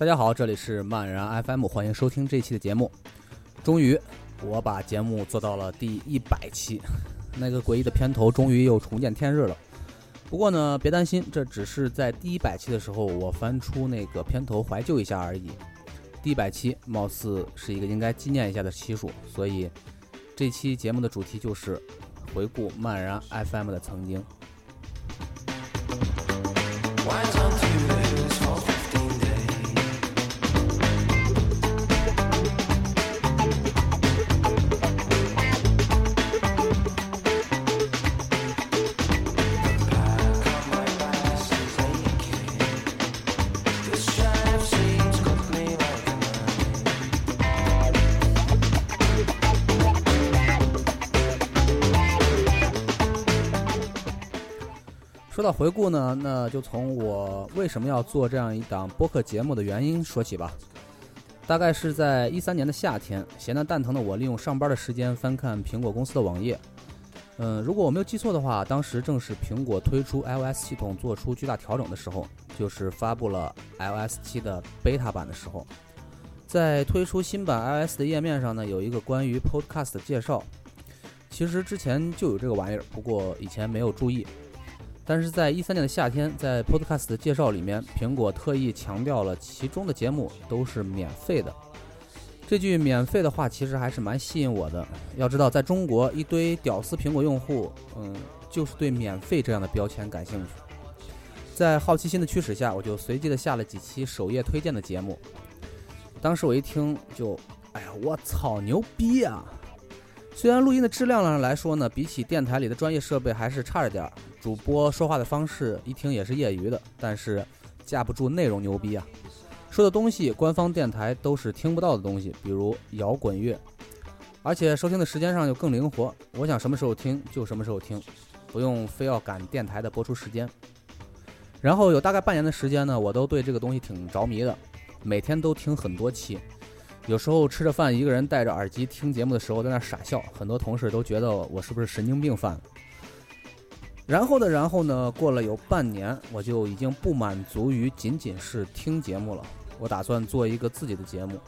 大家好，这里是漫然 FM，欢迎收听这期的节目。终于，我把节目做到了第一百期，那个诡异的片头终于又重见天日了。不过呢，别担心，这只是在第一百期的时候我翻出那个片头怀旧一下而已。第一百期貌似是一个应该纪念一下的期数，所以这期节目的主题就是回顾漫然 FM 的曾经。回顾呢，那就从我为什么要做这样一档播客节目的原因说起吧。大概是在一三年的夏天，闲得蛋疼的我利用上班的时间翻看苹果公司的网页。嗯，如果我没有记错的话，当时正是苹果推出 iOS 系统做出巨大调整的时候，就是发布了 iOS 七的 beta 版的时候。在推出新版 iOS 的页面上呢，有一个关于 Podcast 的介绍。其实之前就有这个玩意儿，不过以前没有注意。但是在一三年的夏天，在 Podcast 的介绍里面，苹果特意强调了其中的节目都是免费的。这句免费的话其实还是蛮吸引我的。要知道，在中国一堆屌丝苹果用户，嗯，就是对免费这样的标签感兴趣。在好奇心的驱使下，我就随机的下了几期首页推荐的节目。当时我一听就，哎呀，我操，牛逼啊！虽然录音的质量上来说呢，比起电台里的专业设备还是差着点儿，主播说话的方式一听也是业余的，但是架不住内容牛逼啊！说的东西官方电台都是听不到的东西，比如摇滚乐，而且收听的时间上又更灵活，我想什么时候听就什么时候听，不用非要赶电台的播出时间。然后有大概半年的时间呢，我都对这个东西挺着迷的，每天都听很多期。有时候吃着饭，一个人戴着耳机听节目的时候，在那傻笑，很多同事都觉得我是不是神经病犯了。然后的然后呢，过了有半年，我就已经不满足于仅仅是听节目了，我打算做一个自己的节目。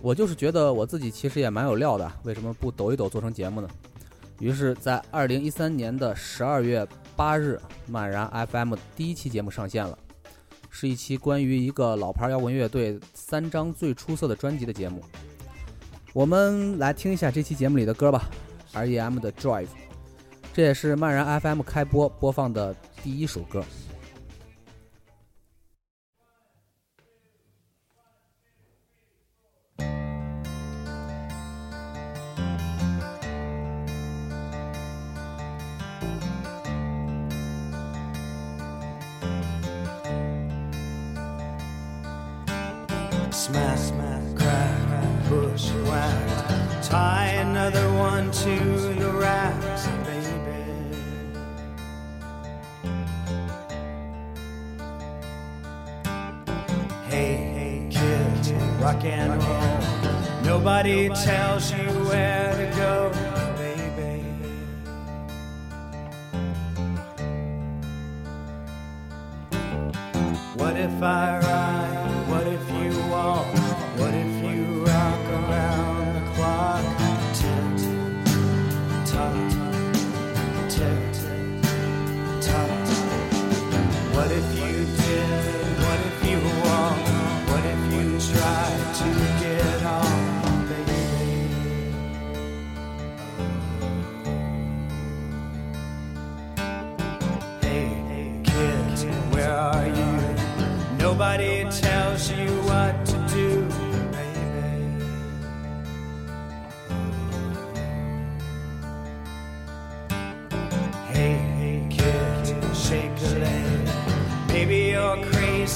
我就是觉得我自己其实也蛮有料的，为什么不抖一抖做成节目呢？于是，在二零一三年的十二月八日，漫然 FM 第一期节目上线了。是一期关于一个老牌摇滚乐队三张最出色的专辑的节目。我们来听一下这期节目里的歌吧，R.E.M. 的《Drive》，这也是漫然 FM 开播播放的第一首歌。Smack, smack, crack, bush whack. Tie another one to the racks, Nobody tells you where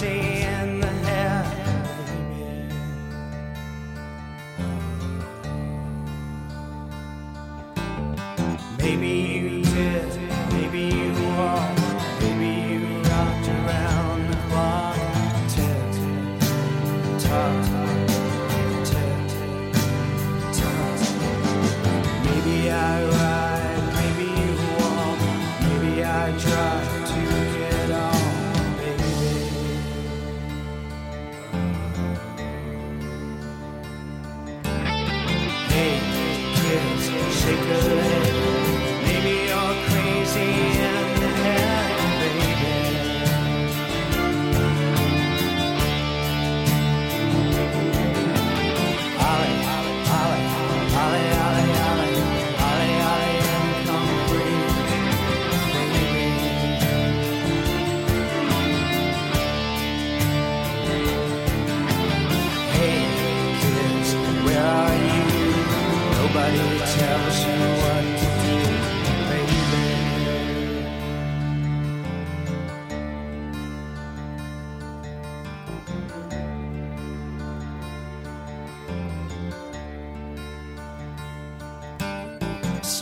see.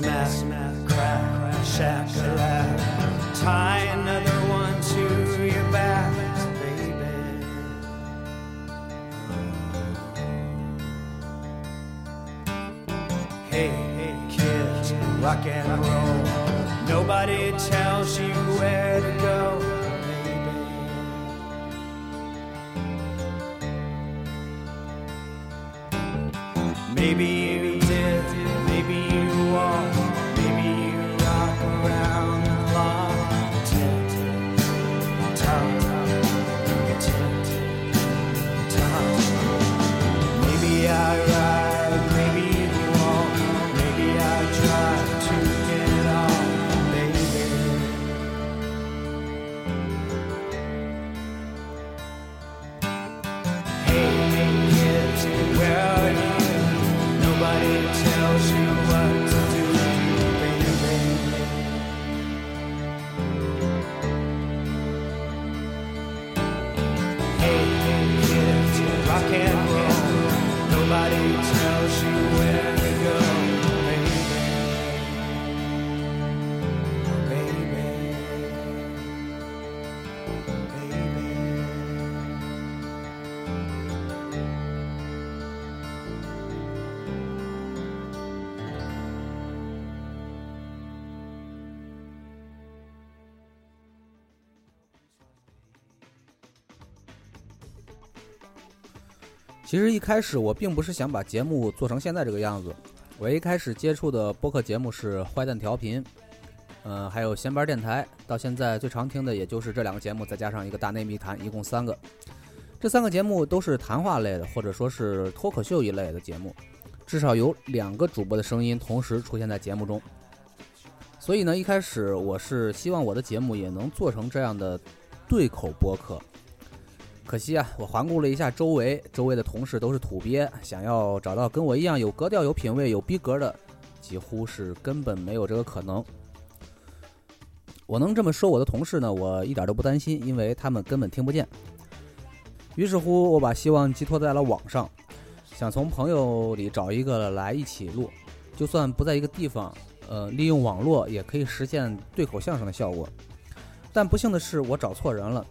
Smack, smack, crack, shack, a. Tie another one to your back, baby. Hey, hey, kids, rock and roll. Nobody tells you where to go, 其实一开始我并不是想把节目做成现在这个样子，我一开始接触的播客节目是坏蛋调频，嗯、还有闲班电台，到现在最常听的也就是这两个节目，再加上一个大内密谈，一共三个。这三个节目都是谈话类的，或者说是脱口秀一类的节目，至少有两个主播的声音同时出现在节目中。所以呢，一开始我是希望我的节目也能做成这样的对口播客。可惜啊，我环顾了一下周围，周围的同事都是土鳖，想要找到跟我一样有格调、有品位、有逼格的，几乎是根本没有这个可能。我能这么说我的同事呢，我一点都不担心，因为他们根本听不见。于是乎，我把希望寄托在了网上，想从朋友里找一个来一起录，就算不在一个地方，呃，利用网络也可以实现对口相声的效果。但不幸的是，我找错人了。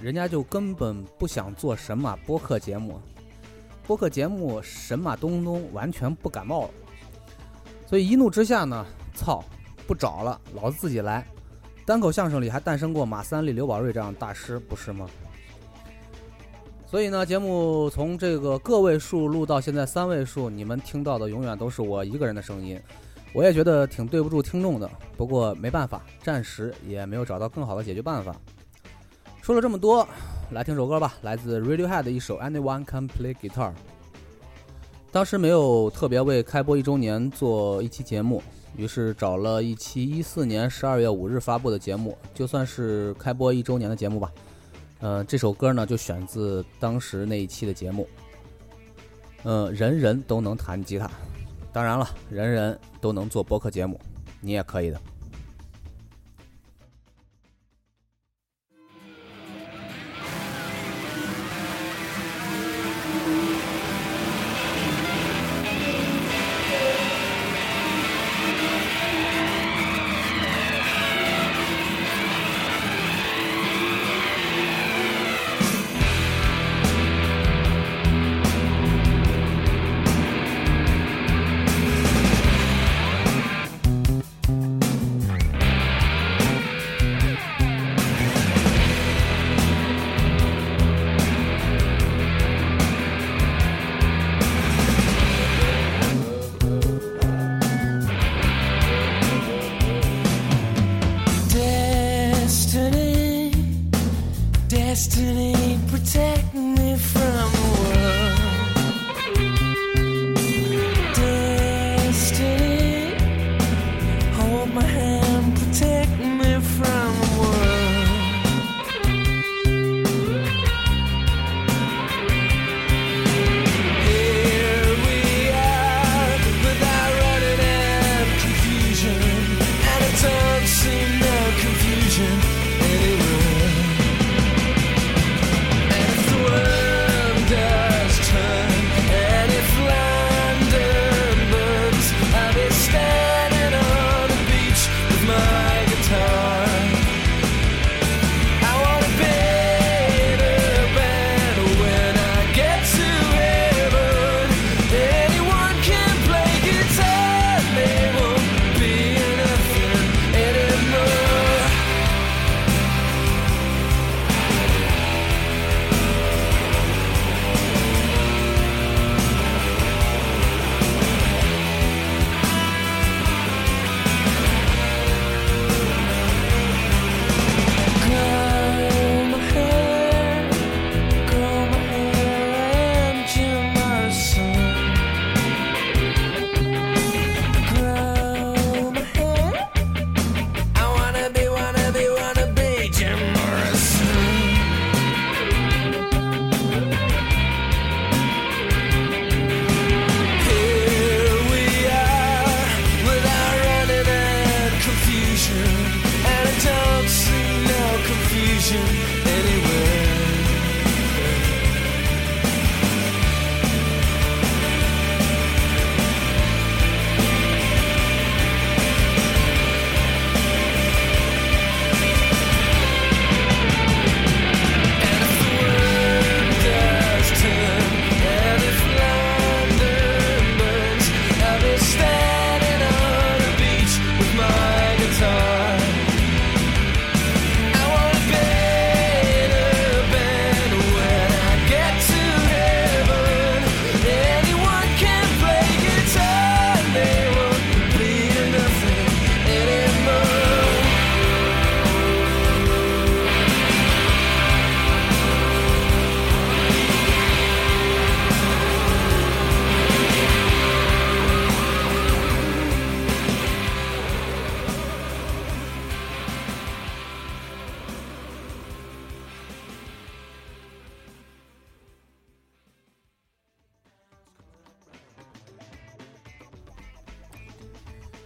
人家就根本不想做神马播客节目，播客节目神马东东完全不感冒了，所以一怒之下呢，操，不找了，老子自己来。单口相声里还诞生过马三立、刘宝瑞这样的大师，不是吗？所以呢，节目从这个个位数录到现在三位数，你们听到的永远都是我一个人的声音。我也觉得挺对不住听众的，不过没办法，暂时也没有找到更好的解决办法。说了这么多，来听首歌吧，来自 Radiohead 的一首《Anyone Can Play Guitar》。当时没有特别为开播一周年做一期节目，于是找了一期一四年十二月五日发布的节目，就算是开播一周年的节目吧。呃，这首歌呢就选自当时那一期的节目。嗯、人人都能弹吉他，当然了，人人都能做播客节目，你也可以的。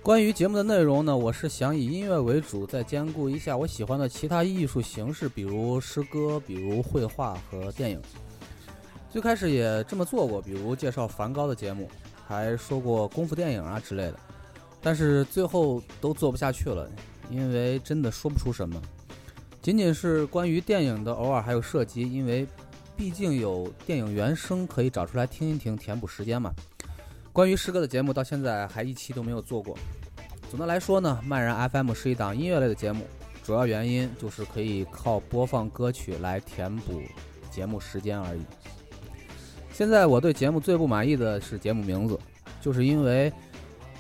关于节目的内容呢，我是想以音乐为主，再兼顾一下我喜欢的其他艺术形式，比如诗歌、比如绘画和电影。最开始也这么做过，比如介绍梵高的节目，还说过功夫电影啊之类的。但是最后都做不下去了，因为真的说不出什么。仅仅是关于电影的，偶尔还有涉及，因为毕竟有电影原声可以找出来听一听，填补时间嘛。关于诗歌的节目，到现在还一期都没有做过。总的来说呢，漫然 FM 是一档音乐类的节目，主要原因就是可以靠播放歌曲来填补节目时间而已。现在我对节目最不满意的是节目名字，就是因为，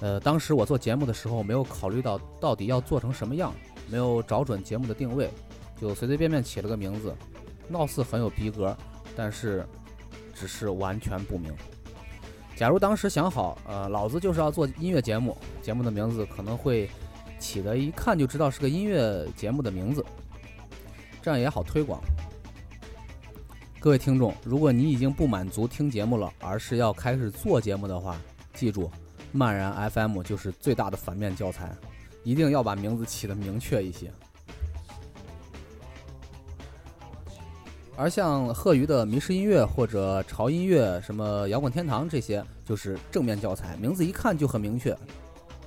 呃，当时我做节目的时候没有考虑到到底要做成什么样，没有找准节目的定位，就随随便便起了个名字，貌似很有逼格，但是只是完全不明。假如当时想好，呃，老子就是要做音乐节目，节目的名字可能会起的一看就知道是个音乐节目的名字，这样也好推广。各位听众，如果你已经不满足听节目了，而是要开始做节目的话，记住，漫然 FM 就是最大的反面教材，一定要把名字起的明确一些。而像贺鱼的迷失音乐或者潮音乐、什么摇滚天堂这些，就是正面教材，名字一看就很明确。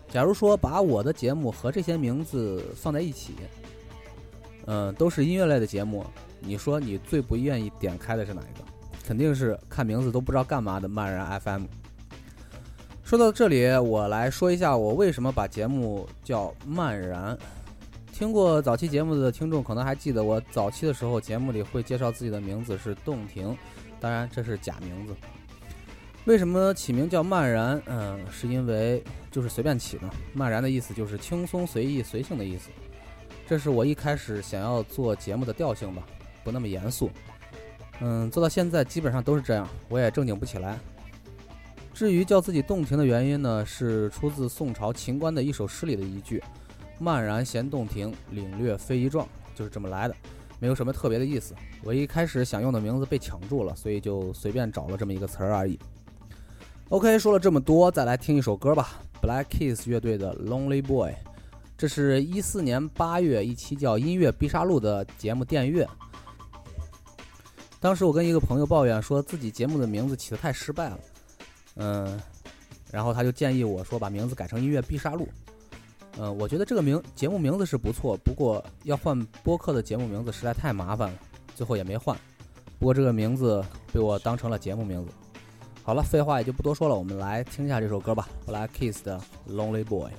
假如说把我的节目和这些名字放在一起，嗯，都是音乐类的节目，你说你最不愿意点开的是哪一个？肯定是看名字都不知道干嘛的漫然 FM。说到这里，我来说一下我为什么把节目叫漫然。听过早期节目的听众可能还记得，我早期的时候节目里会介绍自己的名字是洞庭，当然这是假名字。为什么起名叫漫然？嗯，是因为就是随便起的。漫然的意思就是轻松随意、随性的意思。这是我一开始想要做节目的调性吧。不那么严肃。嗯，做到现在基本上都是这样，我也正经不起来。至于叫自己洞庭的原因呢，是出自宋朝秦观的一首诗里的一句“漫然闲洞庭，领略非遗状”，就是这么来的，没有什么特别的意思。我一开始想用的名字被抢住了，所以就随便找了这么一个词儿而已。OK，说了这么多，再来听一首歌吧，Black Keys 乐队的《Lonely Boy》。这是一四年八月一期叫《音乐必杀录》的节目电乐。当时我跟一个朋友抱怨说自己节目的名字起得太失败了，嗯，然后他就建议我说把名字改成《音乐必杀录》。嗯，我觉得这个名节目名字是不错，不过要换播客的节目名字实在太麻烦了，最后也没换。不过这个名字被我当成了节目名字。好了，废话也就不多说了，我们来听一下这首歌吧，Black Keys 的《Lonely Boy》。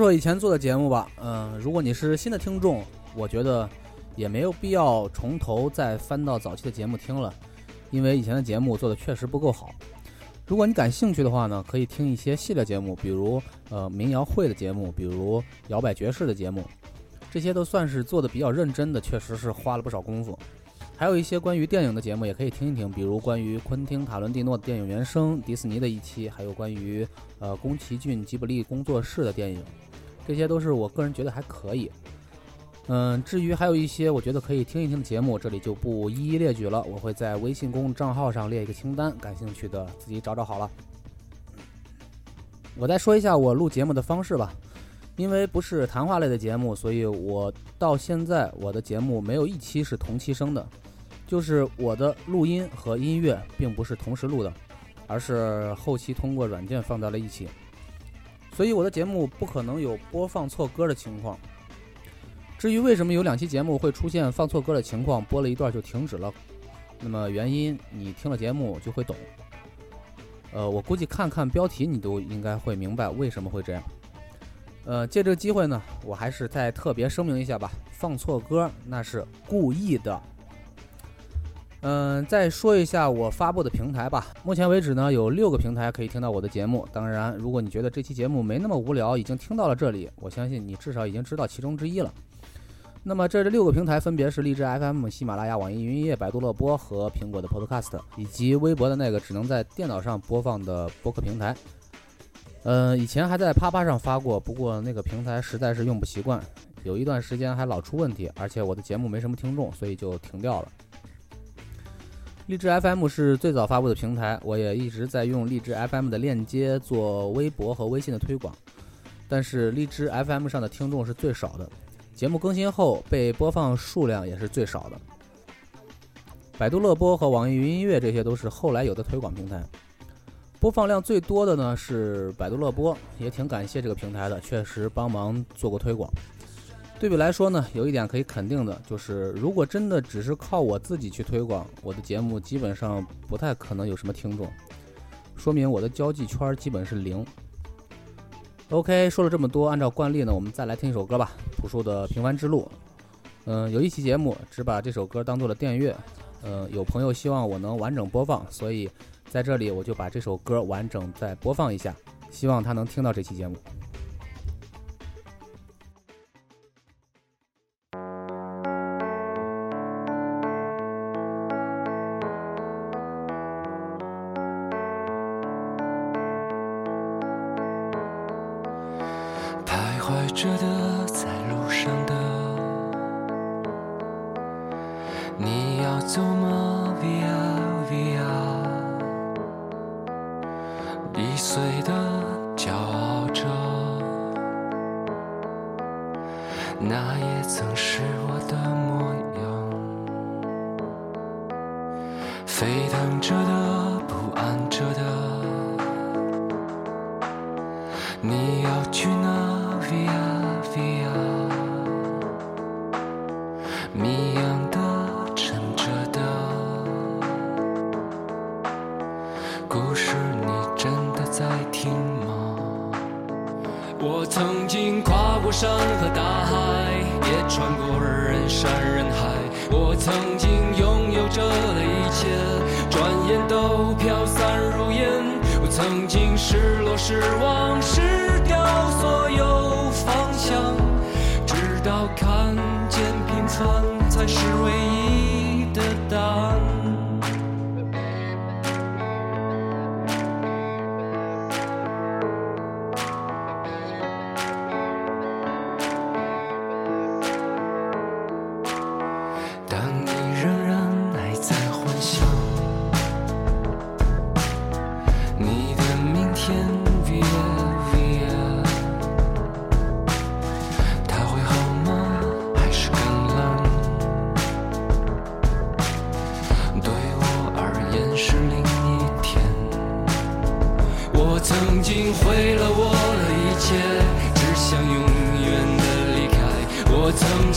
说说以前做的节目吧，嗯、如果你是新的听众，我觉得也没有必要从头再翻到早期的节目听了，因为以前的节目做的确实不够好。如果你感兴趣的话呢，可以听一些系列节目，比如呃民谣会的节目，比如摇摆爵士的节目，这些都算是做的比较认真的，确实是花了不少功夫。还有一些关于电影的节目也可以听一听，比如关于昆汀·塔伦蒂诺的电影原声、迪士尼的一期，还有关于呃宫崎骏吉卜力工作室的电影，这些都是我个人觉得还可以。嗯，至于还有一些我觉得可以听一听的节目，这里就不一一列举了，我会在微信公众账号上列一个清单，感兴趣的自己找找好了。我再说一下我录节目的方式吧。因为不是谈话类的节目，所以我到现在我的节目没有一期是同期声的，就是我的录音和音乐并不是同时录的，而是后期通过软件放在了一起，所以我的节目不可能有播放错歌的情况。至于为什么有两期节目会出现放错歌的情况，播了一段就停止了，那么原因你听了节目就会懂。呃，我估计看看标题你都应该会明白为什么会这样。呃，借这个机会呢，我还是再特别声明一下吧，放错歌那是故意的。嗯，再说一下我发布的平台吧。目前为止呢，有六个平台可以听到我的节目。当然，如果你觉得这期节目没那么无聊，已经听到了这里，我相信你至少已经知道其中之一了。那么这六个平台分别是荔枝 FM、喜马拉雅、网易云音乐、百度乐播和苹果的 Podcast，以及微博的那个只能在电脑上播放的播客平台。嗯，以前还在啪啪上发过，不过那个平台实在是用不习惯，有一段时间还老出问题，而且我的节目没什么听众，所以就停掉了。荔枝 FM 是最早发布的平台，我也一直在用荔枝 FM 的链接做微博和微信的推广，但是荔枝 FM 上的听众是最少的，节目更新后被播放数量也是最少的。百度乐播和网易云音乐这些都是后来有的推广平台。播放量最多的呢是百度乐播，也挺感谢这个平台的，确实帮忙做过推广。对比来说呢，有一点可以肯定的就是，如果真的只是靠我自己去推广，我的节目基本上不太可能有什么听众，说明我的交际圈基本是零。OK，说了这么多，按照惯例呢，我们再来听一首歌吧，朴树的《平凡之路》。嗯，有一期节目只把这首歌当做了电乐，嗯，有朋友希望我能完整播放，所以。在这里，我就把这首歌完整再播放一下，希望他能听到这期节目。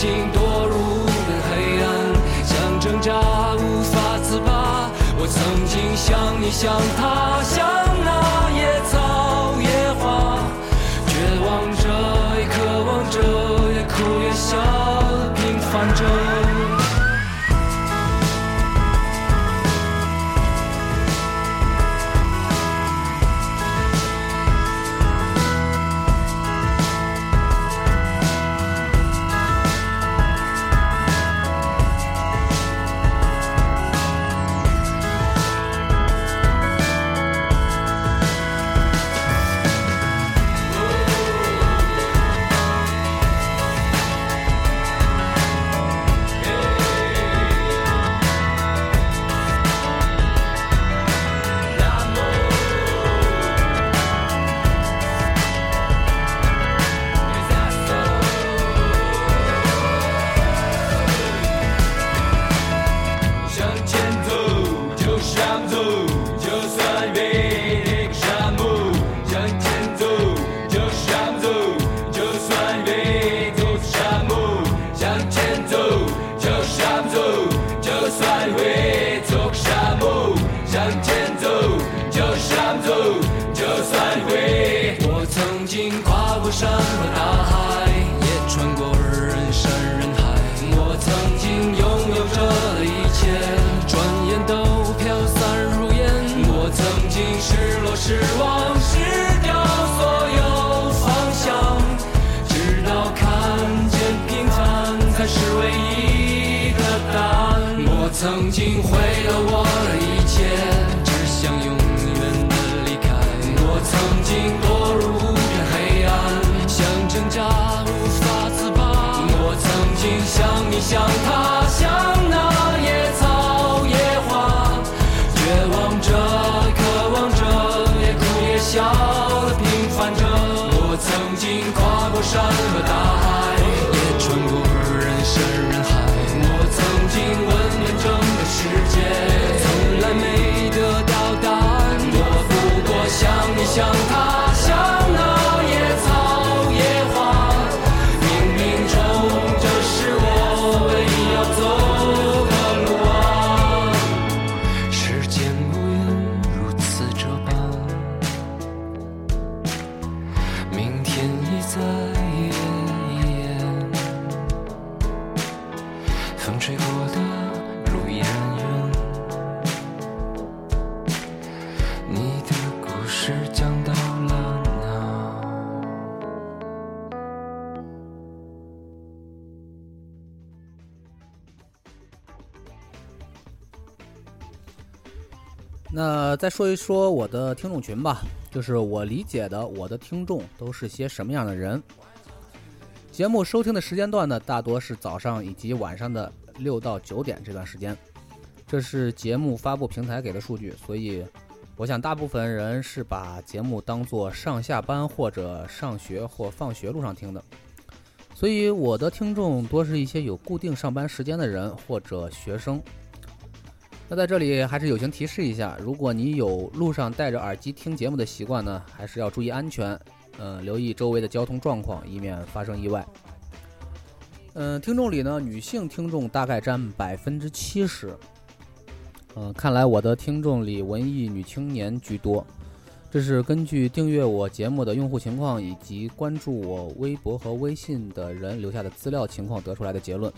经堕入了黑暗，想挣扎无法自拔。我曾经像你，像他，像那野草野花，绝望着，也渴望着，也哭也笑，平凡着。向他乡再说一说我的听众群吧，就是我理解的我的听众都是些什么样的人。节目收听的时间段呢，大多是早上以及晚上的六到九点这段时间，这是节目发布平台给的数据，所以我想大部分人是把节目当做上下班或者上学或放学路上听的。所以我的听众多是一些有固定上班时间的人或者学生。那在这里还是友情提示一下，如果你有路上戴着耳机听节目的习惯呢，还是要注意安全，嗯、留意周围的交通状况，以免发生意外。嗯、听众里呢，女性听众大概占百分之七十。嗯，看来我的听众里文艺女青年居多，这是根据订阅我节目的用户情况以及关注我微博和微信的人留下的资料情况得出来的结论。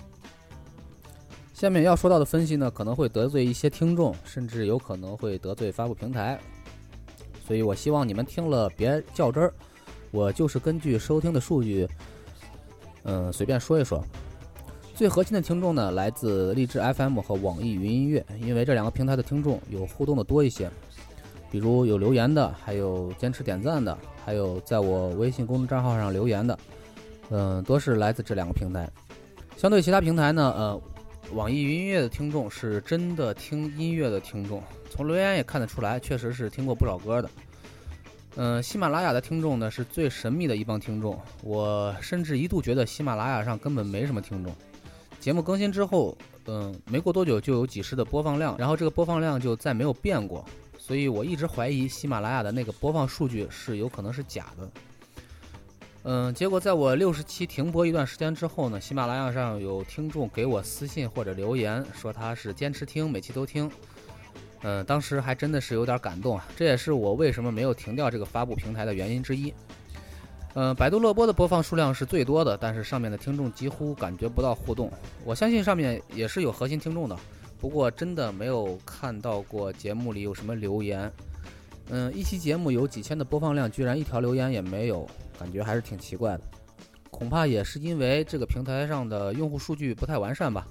下面要说到的分析呢，可能会得罪一些听众，甚至有可能会得罪发布平台，所以我希望你们听了别较真儿。我就是根据收听的数据，嗯，随便说一说。最核心的听众呢，来自荔枝 FM 和网易云音乐，因为这两个平台的听众有互动的多一些，比如有留言的，还有坚持点赞的，还有在我微信公众账号上留言的，嗯，多是来自这两个平台。相对其他平台呢，呃，网易云音乐的听众是真的听音乐的听众，从留言也看得出来，确实是听过不少歌的。嗯、喜马拉雅的听众呢是最神秘的一帮听众，我甚至一度觉得喜马拉雅上根本没什么听众。节目更新之后，嗯、没过多久就有几十的播放量，然后这个播放量就再没有变过，所以我一直怀疑喜马拉雅的那个播放数据是有可能是假的。嗯，结果在我六十期停播一段时间之后呢，喜马拉雅上有听众给我私信或者留言说他是坚持听，每期都听。嗯，当时还真的是有点感动啊，这也是我为什么没有停掉这个发布平台的原因之一。嗯，百度乐播的播放数量是最多的，但是上面的听众几乎感觉不到互动。我相信上面也是有核心听众的，不过真的没有看到过节目里有什么留言。嗯，一期节目有几千的播放量，居然一条留言也没有，感觉还是挺奇怪的。恐怕也是因为这个平台上的用户数据不太完善吧，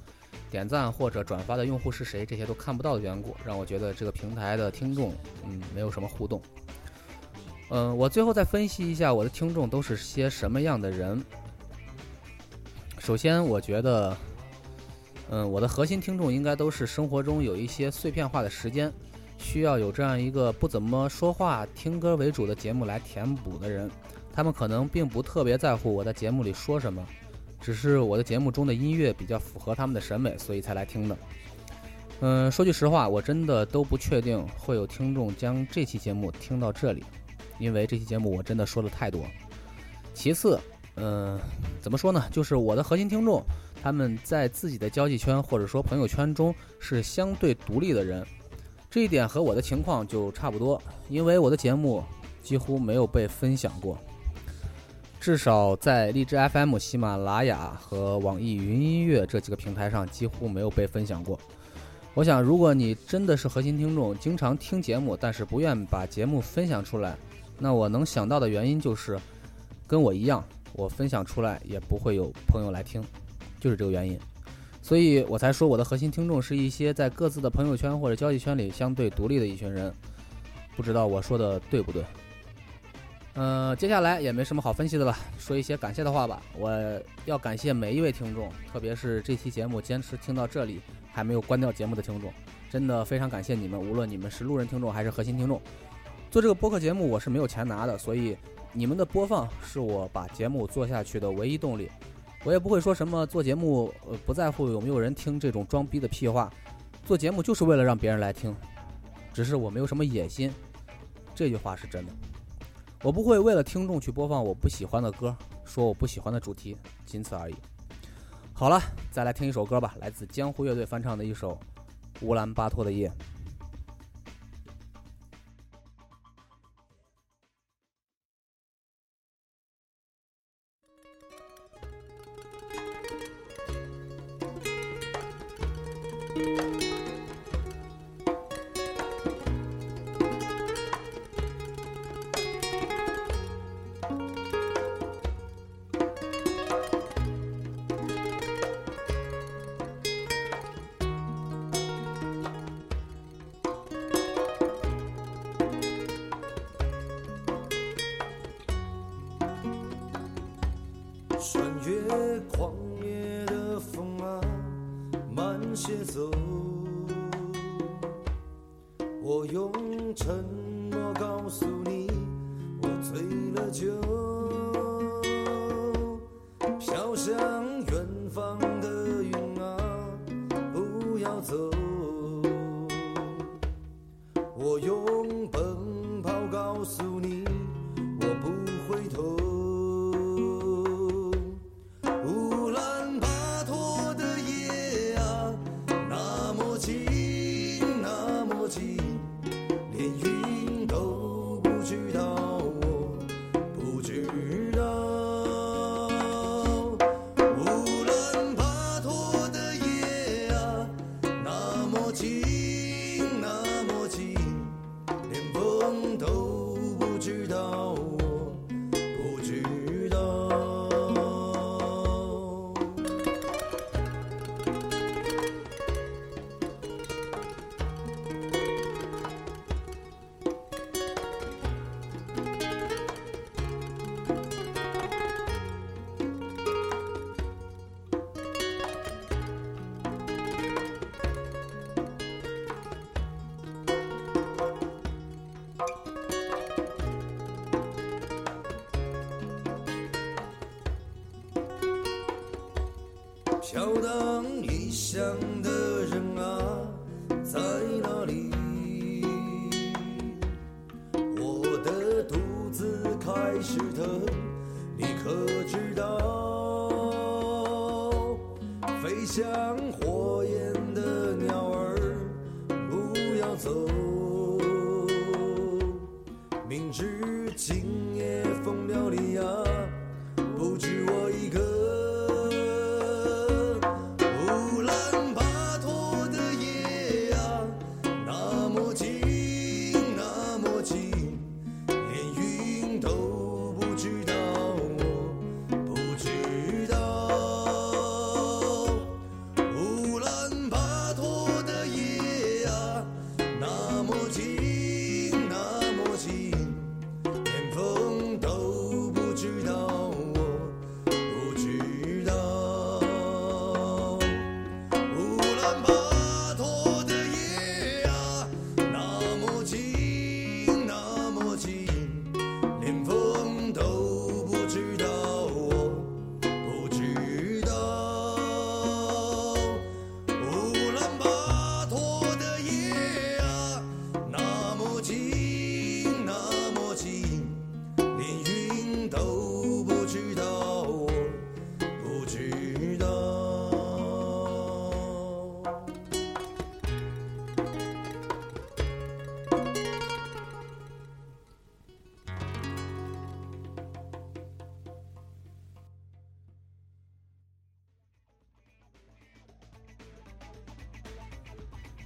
点赞或者转发的用户是谁，这些都看不到的缘故，让我觉得这个平台的听众，嗯，没有什么互动。嗯，我最后再分析一下我的听众都是些什么样的人。首先，我觉得，嗯，我的核心听众应该都是生活中有一些碎片化的时间，需要有这样一个不怎么说话、听歌为主的节目来填补的人。他们可能并不特别在乎我在节目里说什么，只是我的节目中的音乐比较符合他们的审美，所以才来听的。嗯，说句实话，我真的都不确定会有听众将这期节目听到这里，因为这期节目我真的说的太多。其次，嗯，怎么说呢？就是我的核心听众，他们在自己的交际圈或者说朋友圈中是相对独立的人，这一点和我的情况就差不多，因为我的节目几乎没有被分享过，至少在荔枝 FM、喜马拉雅和网易云音乐这几个平台上几乎没有被分享过。我想，如果你真的是核心听众，经常听节目，但是不愿把节目分享出来，那我能想到的原因就是，跟我一样，我分享出来也不会有朋友来听，就是这个原因。所以我才说我的核心听众是一些在各自的朋友圈或者交际圈里相对独立的一群人。不知道我说的对不对？呃，接下来也没什么好分析的了，说一些感谢的话吧。我要感谢每一位听众，特别是这期节目坚持听到这里还没有关掉节目的听众，真的非常感谢你们。无论你们是路人听众还是核心听众，做这个播客节目我是没有钱拿的，所以你们的播放是我把节目做下去的唯一动力。我也不会说什么做节目呃不在乎有没有人听这种装逼的屁话，做节目就是为了让别人来听，只是我没有什么野心。这句话是真的。我不会为了听众去播放我不喜欢的歌，说我不喜欢的主题，仅此而已。好了，再来听一首歌吧，来自江湖乐队翻唱的一首《乌兰巴托的夜》。chisel.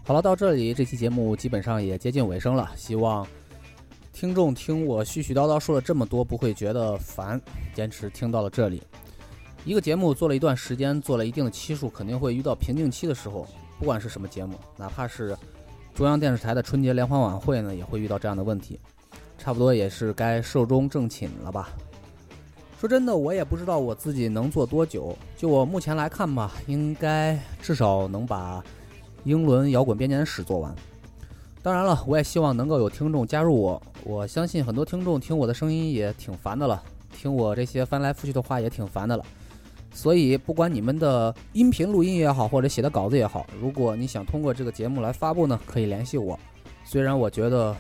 好了，到这里这期节目基本上也接近尾声了，希望听众听我絮絮叨叨说了这么多不会觉得烦，坚持听到了这里。一个节目做了一段时间，做了一定的期数，肯定会遇到瓶颈期的时候，不管是什么节目，哪怕是中央电视台的春节联欢晚会呢，也会遇到这样的问题。差不多也是该寿终正寝了吧。说真的，我也不知道我自己能做多久。就我目前来看吧，应该至少能把英伦摇滚编年史做完。当然了，我也希望能够有听众加入我。我相信很多听众听我的声音也挺烦的了，听我这些翻来覆去的话也挺烦的了。所以，不管你们的音频录音也好，或者写的稿子也好，如果你想通过这个节目来发布呢，可以联系我。虽然我觉得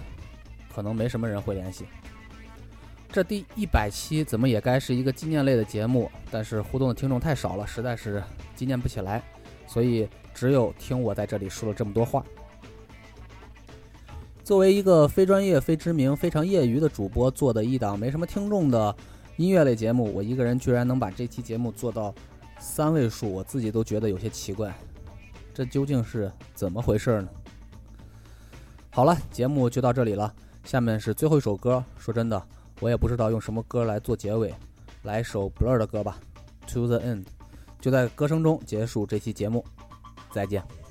可能没什么人会联系。这第一百期怎么也该是一个纪念类的节目，但是互动的听众太少了，实在是纪念不起来，所以只有听我在这里说了这么多话。作为一个非专业、非知名、非常业余的主播做的一档没什么听众的音乐类节目，我一个人居然能把这期节目做到三位数，我自己都觉得有些奇怪，这究竟是怎么回事呢？好了，节目就到这里了，下面是最后一首歌。说真的。我也不知道用什么歌来做结尾，来首 Blur 的歌吧，《To the End》，就在歌声中结束这期节目，再见。